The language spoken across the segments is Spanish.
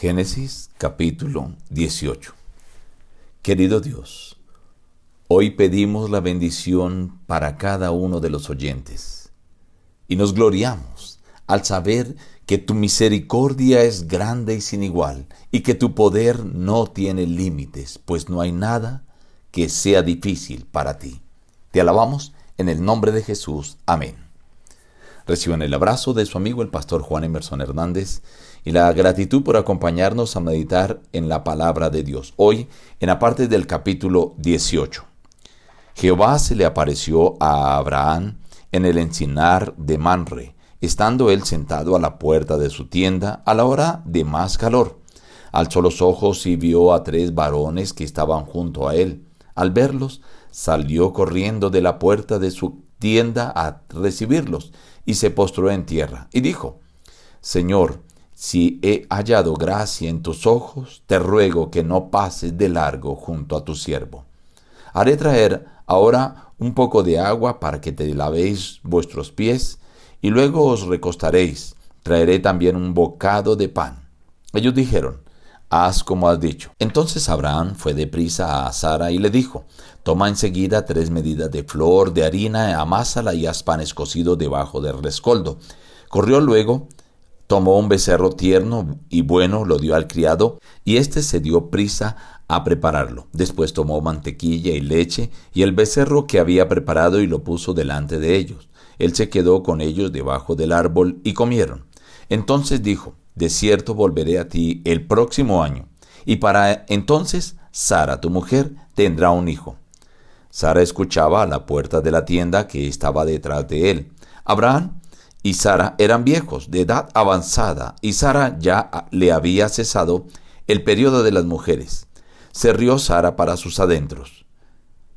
Génesis capítulo 18 Querido Dios, hoy pedimos la bendición para cada uno de los oyentes y nos gloriamos al saber que tu misericordia es grande y sin igual y que tu poder no tiene límites, pues no hay nada que sea difícil para ti. Te alabamos en el nombre de Jesús. Amén. Reciban el abrazo de su amigo el pastor Juan Emerson Hernández y la gratitud por acompañarnos a meditar en la palabra de Dios. Hoy, en la parte del capítulo 18. Jehová se le apareció a Abraham en el encinar de Manre, estando él sentado a la puerta de su tienda a la hora de más calor. Alzó los ojos y vio a tres varones que estaban junto a él. Al verlos, salió corriendo de la puerta de su tienda a recibirlos y se postró en tierra y dijo, Señor, si he hallado gracia en tus ojos, te ruego que no pases de largo junto a tu siervo. Haré traer ahora un poco de agua para que te lavéis vuestros pies, y luego os recostaréis. Traeré también un bocado de pan. Ellos dijeron, haz como has dicho. Entonces Abraham fue deprisa a Sara y le dijo, toma enseguida tres medidas de flor de harina, amásala y haz panes cocidos debajo del rescoldo. Corrió luego Tomó un becerro tierno y bueno, lo dio al criado, y éste se dio prisa a prepararlo. Después tomó mantequilla y leche, y el becerro que había preparado y lo puso delante de ellos. Él se quedó con ellos debajo del árbol y comieron. Entonces dijo, De cierto volveré a ti el próximo año, y para entonces Sara, tu mujer, tendrá un hijo. Sara escuchaba a la puerta de la tienda que estaba detrás de él. Abraham y Sara eran viejos, de edad avanzada, y Sara ya le había cesado el periodo de las mujeres. Se rió Sara para sus adentros,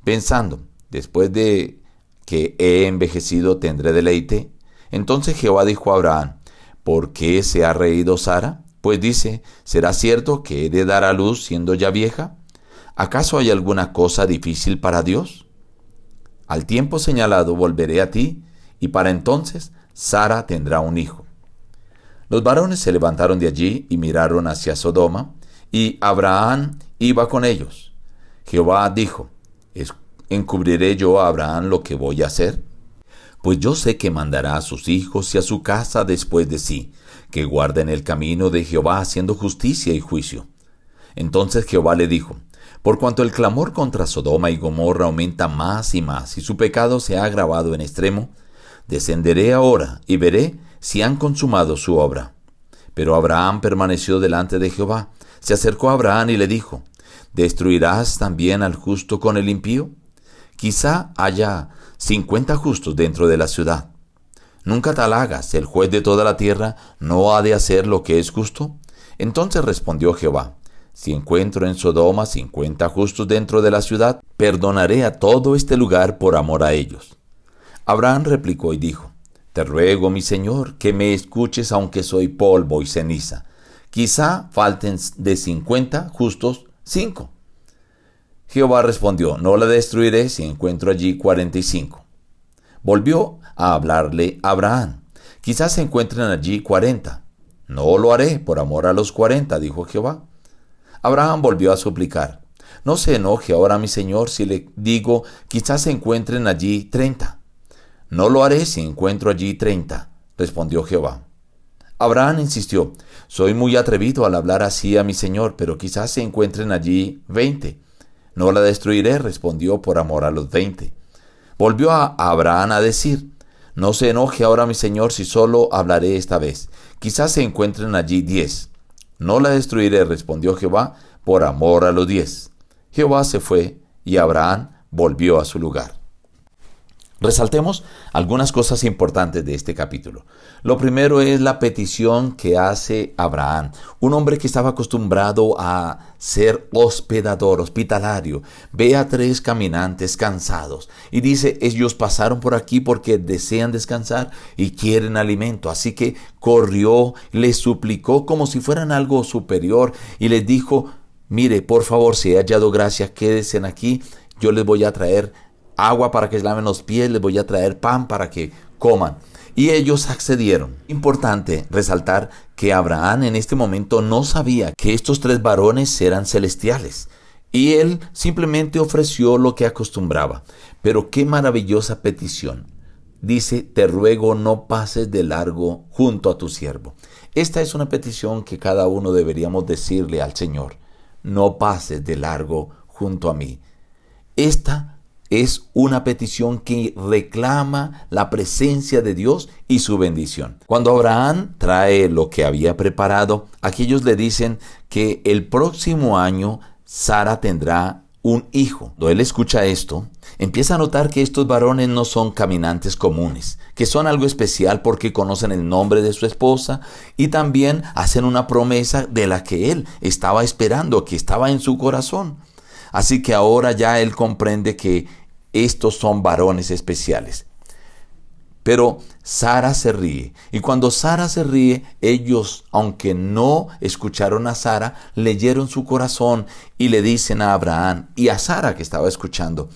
pensando, después de que he envejecido tendré deleite. Entonces Jehová dijo a Abraham, ¿por qué se ha reído Sara? Pues dice, ¿será cierto que he de dar a luz siendo ya vieja? ¿Acaso hay alguna cosa difícil para Dios? Al tiempo señalado volveré a ti, y para entonces Sara tendrá un hijo. Los varones se levantaron de allí y miraron hacia Sodoma, y Abraham iba con ellos. Jehová dijo, ¿encubriré yo a Abraham lo que voy a hacer? Pues yo sé que mandará a sus hijos y a su casa después de sí, que guarden el camino de Jehová haciendo justicia y juicio. Entonces Jehová le dijo, por cuanto el clamor contra Sodoma y Gomorra aumenta más y más, y su pecado se ha agravado en extremo, Descenderé ahora y veré si han consumado su obra. Pero Abraham permaneció delante de Jehová. Se acercó a Abraham y le dijo, ¿Destruirás también al justo con el impío? Quizá haya cincuenta justos dentro de la ciudad. Nunca tal hagas, el juez de toda la tierra no ha de hacer lo que es justo. Entonces respondió Jehová, si encuentro en Sodoma cincuenta justos dentro de la ciudad, perdonaré a todo este lugar por amor a ellos. Abraham replicó y dijo, Te ruego, mi señor, que me escuches aunque soy polvo y ceniza. Quizá falten de cincuenta justos cinco. Jehová respondió, No la destruiré si encuentro allí cuarenta y cinco. Volvió a hablarle Abraham, quizás se encuentren allí cuarenta. No lo haré por amor a los cuarenta, dijo Jehová. Abraham volvió a suplicar, No se enoje ahora mi señor si le digo, quizás se encuentren allí treinta. No lo haré si encuentro allí treinta, respondió Jehová. Abraham insistió, soy muy atrevido al hablar así a mi señor, pero quizás se encuentren allí veinte. No la destruiré, respondió por amor a los veinte. Volvió a Abraham a decir, no se enoje ahora mi señor si solo hablaré esta vez. Quizás se encuentren allí diez. No la destruiré, respondió Jehová, por amor a los diez. Jehová se fue y Abraham volvió a su lugar. Resaltemos algunas cosas importantes de este capítulo. Lo primero es la petición que hace Abraham, un hombre que estaba acostumbrado a ser hospedador, hospitalario. Ve a tres caminantes cansados y dice, ellos pasaron por aquí porque desean descansar y quieren alimento. Así que corrió, les suplicó como si fueran algo superior y les dijo, mire, por favor, si he hallado gracia, quédense aquí, yo les voy a traer agua para que laven los pies, les voy a traer pan para que coman. y ellos accedieron. Importante resaltar que Abraham en este momento no sabía que estos tres varones eran celestiales. Y él simplemente ofreció lo que acostumbraba. Pero qué maravillosa petición. Dice, te ruego no pases de largo junto a tu siervo. Esta es una petición que cada uno deberíamos decirle al Señor. No pases de largo junto a mí. Esta es una petición que reclama la presencia de Dios y su bendición. Cuando Abraham trae lo que había preparado, aquellos le dicen que el próximo año Sara tendrá un hijo. Cuando él escucha esto, empieza a notar que estos varones no son caminantes comunes, que son algo especial porque conocen el nombre de su esposa y también hacen una promesa de la que él estaba esperando, que estaba en su corazón. Así que ahora ya él comprende que estos son varones especiales. Pero Sara se ríe. Y cuando Sara se ríe, ellos, aunque no escucharon a Sara, leyeron su corazón y le dicen a Abraham y a Sara que estaba escuchando,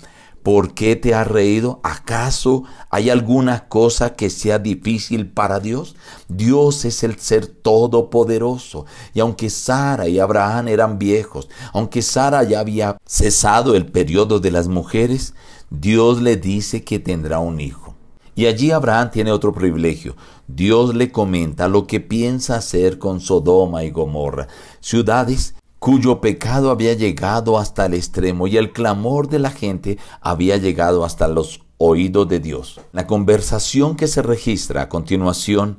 ¿por qué te has reído? ¿Acaso hay alguna cosa que sea difícil para Dios? Dios es el ser todopoderoso. Y aunque Sara y Abraham eran viejos, aunque Sara ya había cesado el periodo de las mujeres, Dios le dice que tendrá un hijo. Y allí Abraham tiene otro privilegio. Dios le comenta lo que piensa hacer con Sodoma y Gomorra, ciudades cuyo pecado había llegado hasta el extremo y el clamor de la gente había llegado hasta los oídos de Dios. La conversación que se registra a continuación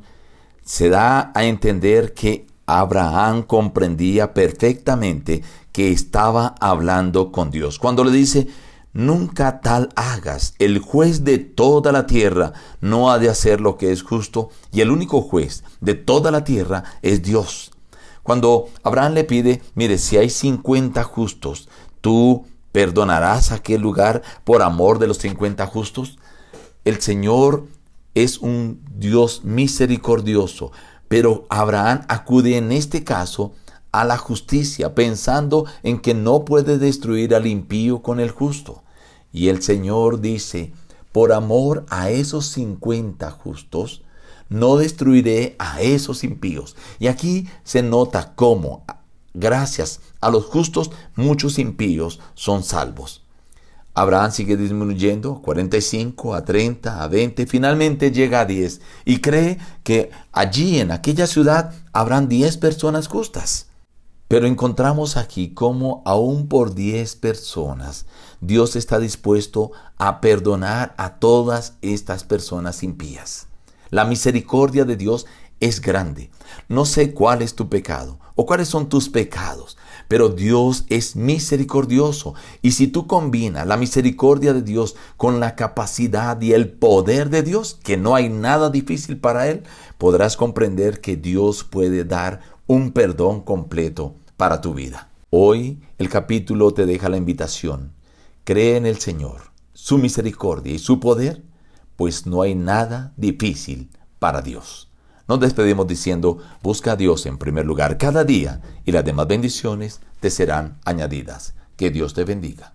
se da a entender que Abraham comprendía perfectamente que estaba hablando con Dios. Cuando le dice, Nunca tal hagas. El juez de toda la tierra no ha de hacer lo que es justo y el único juez de toda la tierra es Dios. Cuando Abraham le pide, mire, si hay 50 justos, ¿tú perdonarás aquel lugar por amor de los 50 justos? El Señor es un Dios misericordioso, pero Abraham acude en este caso a la justicia, pensando en que no puede destruir al impío con el justo. Y el Señor dice, por amor a esos cincuenta justos, no destruiré a esos impíos. Y aquí se nota cómo, gracias a los justos, muchos impíos son salvos. Abraham sigue disminuyendo, 45 a 30 a 20, finalmente llega a 10 y cree que allí en aquella ciudad habrán 10 personas justas. Pero encontramos aquí cómo aún por diez personas Dios está dispuesto a perdonar a todas estas personas impías. La misericordia de Dios es grande. No sé cuál es tu pecado o cuáles son tus pecados, pero Dios es misericordioso. Y si tú combinas la misericordia de Dios con la capacidad y el poder de Dios, que no hay nada difícil para Él, podrás comprender que Dios puede dar un perdón completo para tu vida. Hoy el capítulo te deja la invitación. Cree en el Señor, su misericordia y su poder, pues no hay nada difícil para Dios. Nos despedimos diciendo, busca a Dios en primer lugar cada día y las demás bendiciones te serán añadidas. Que Dios te bendiga.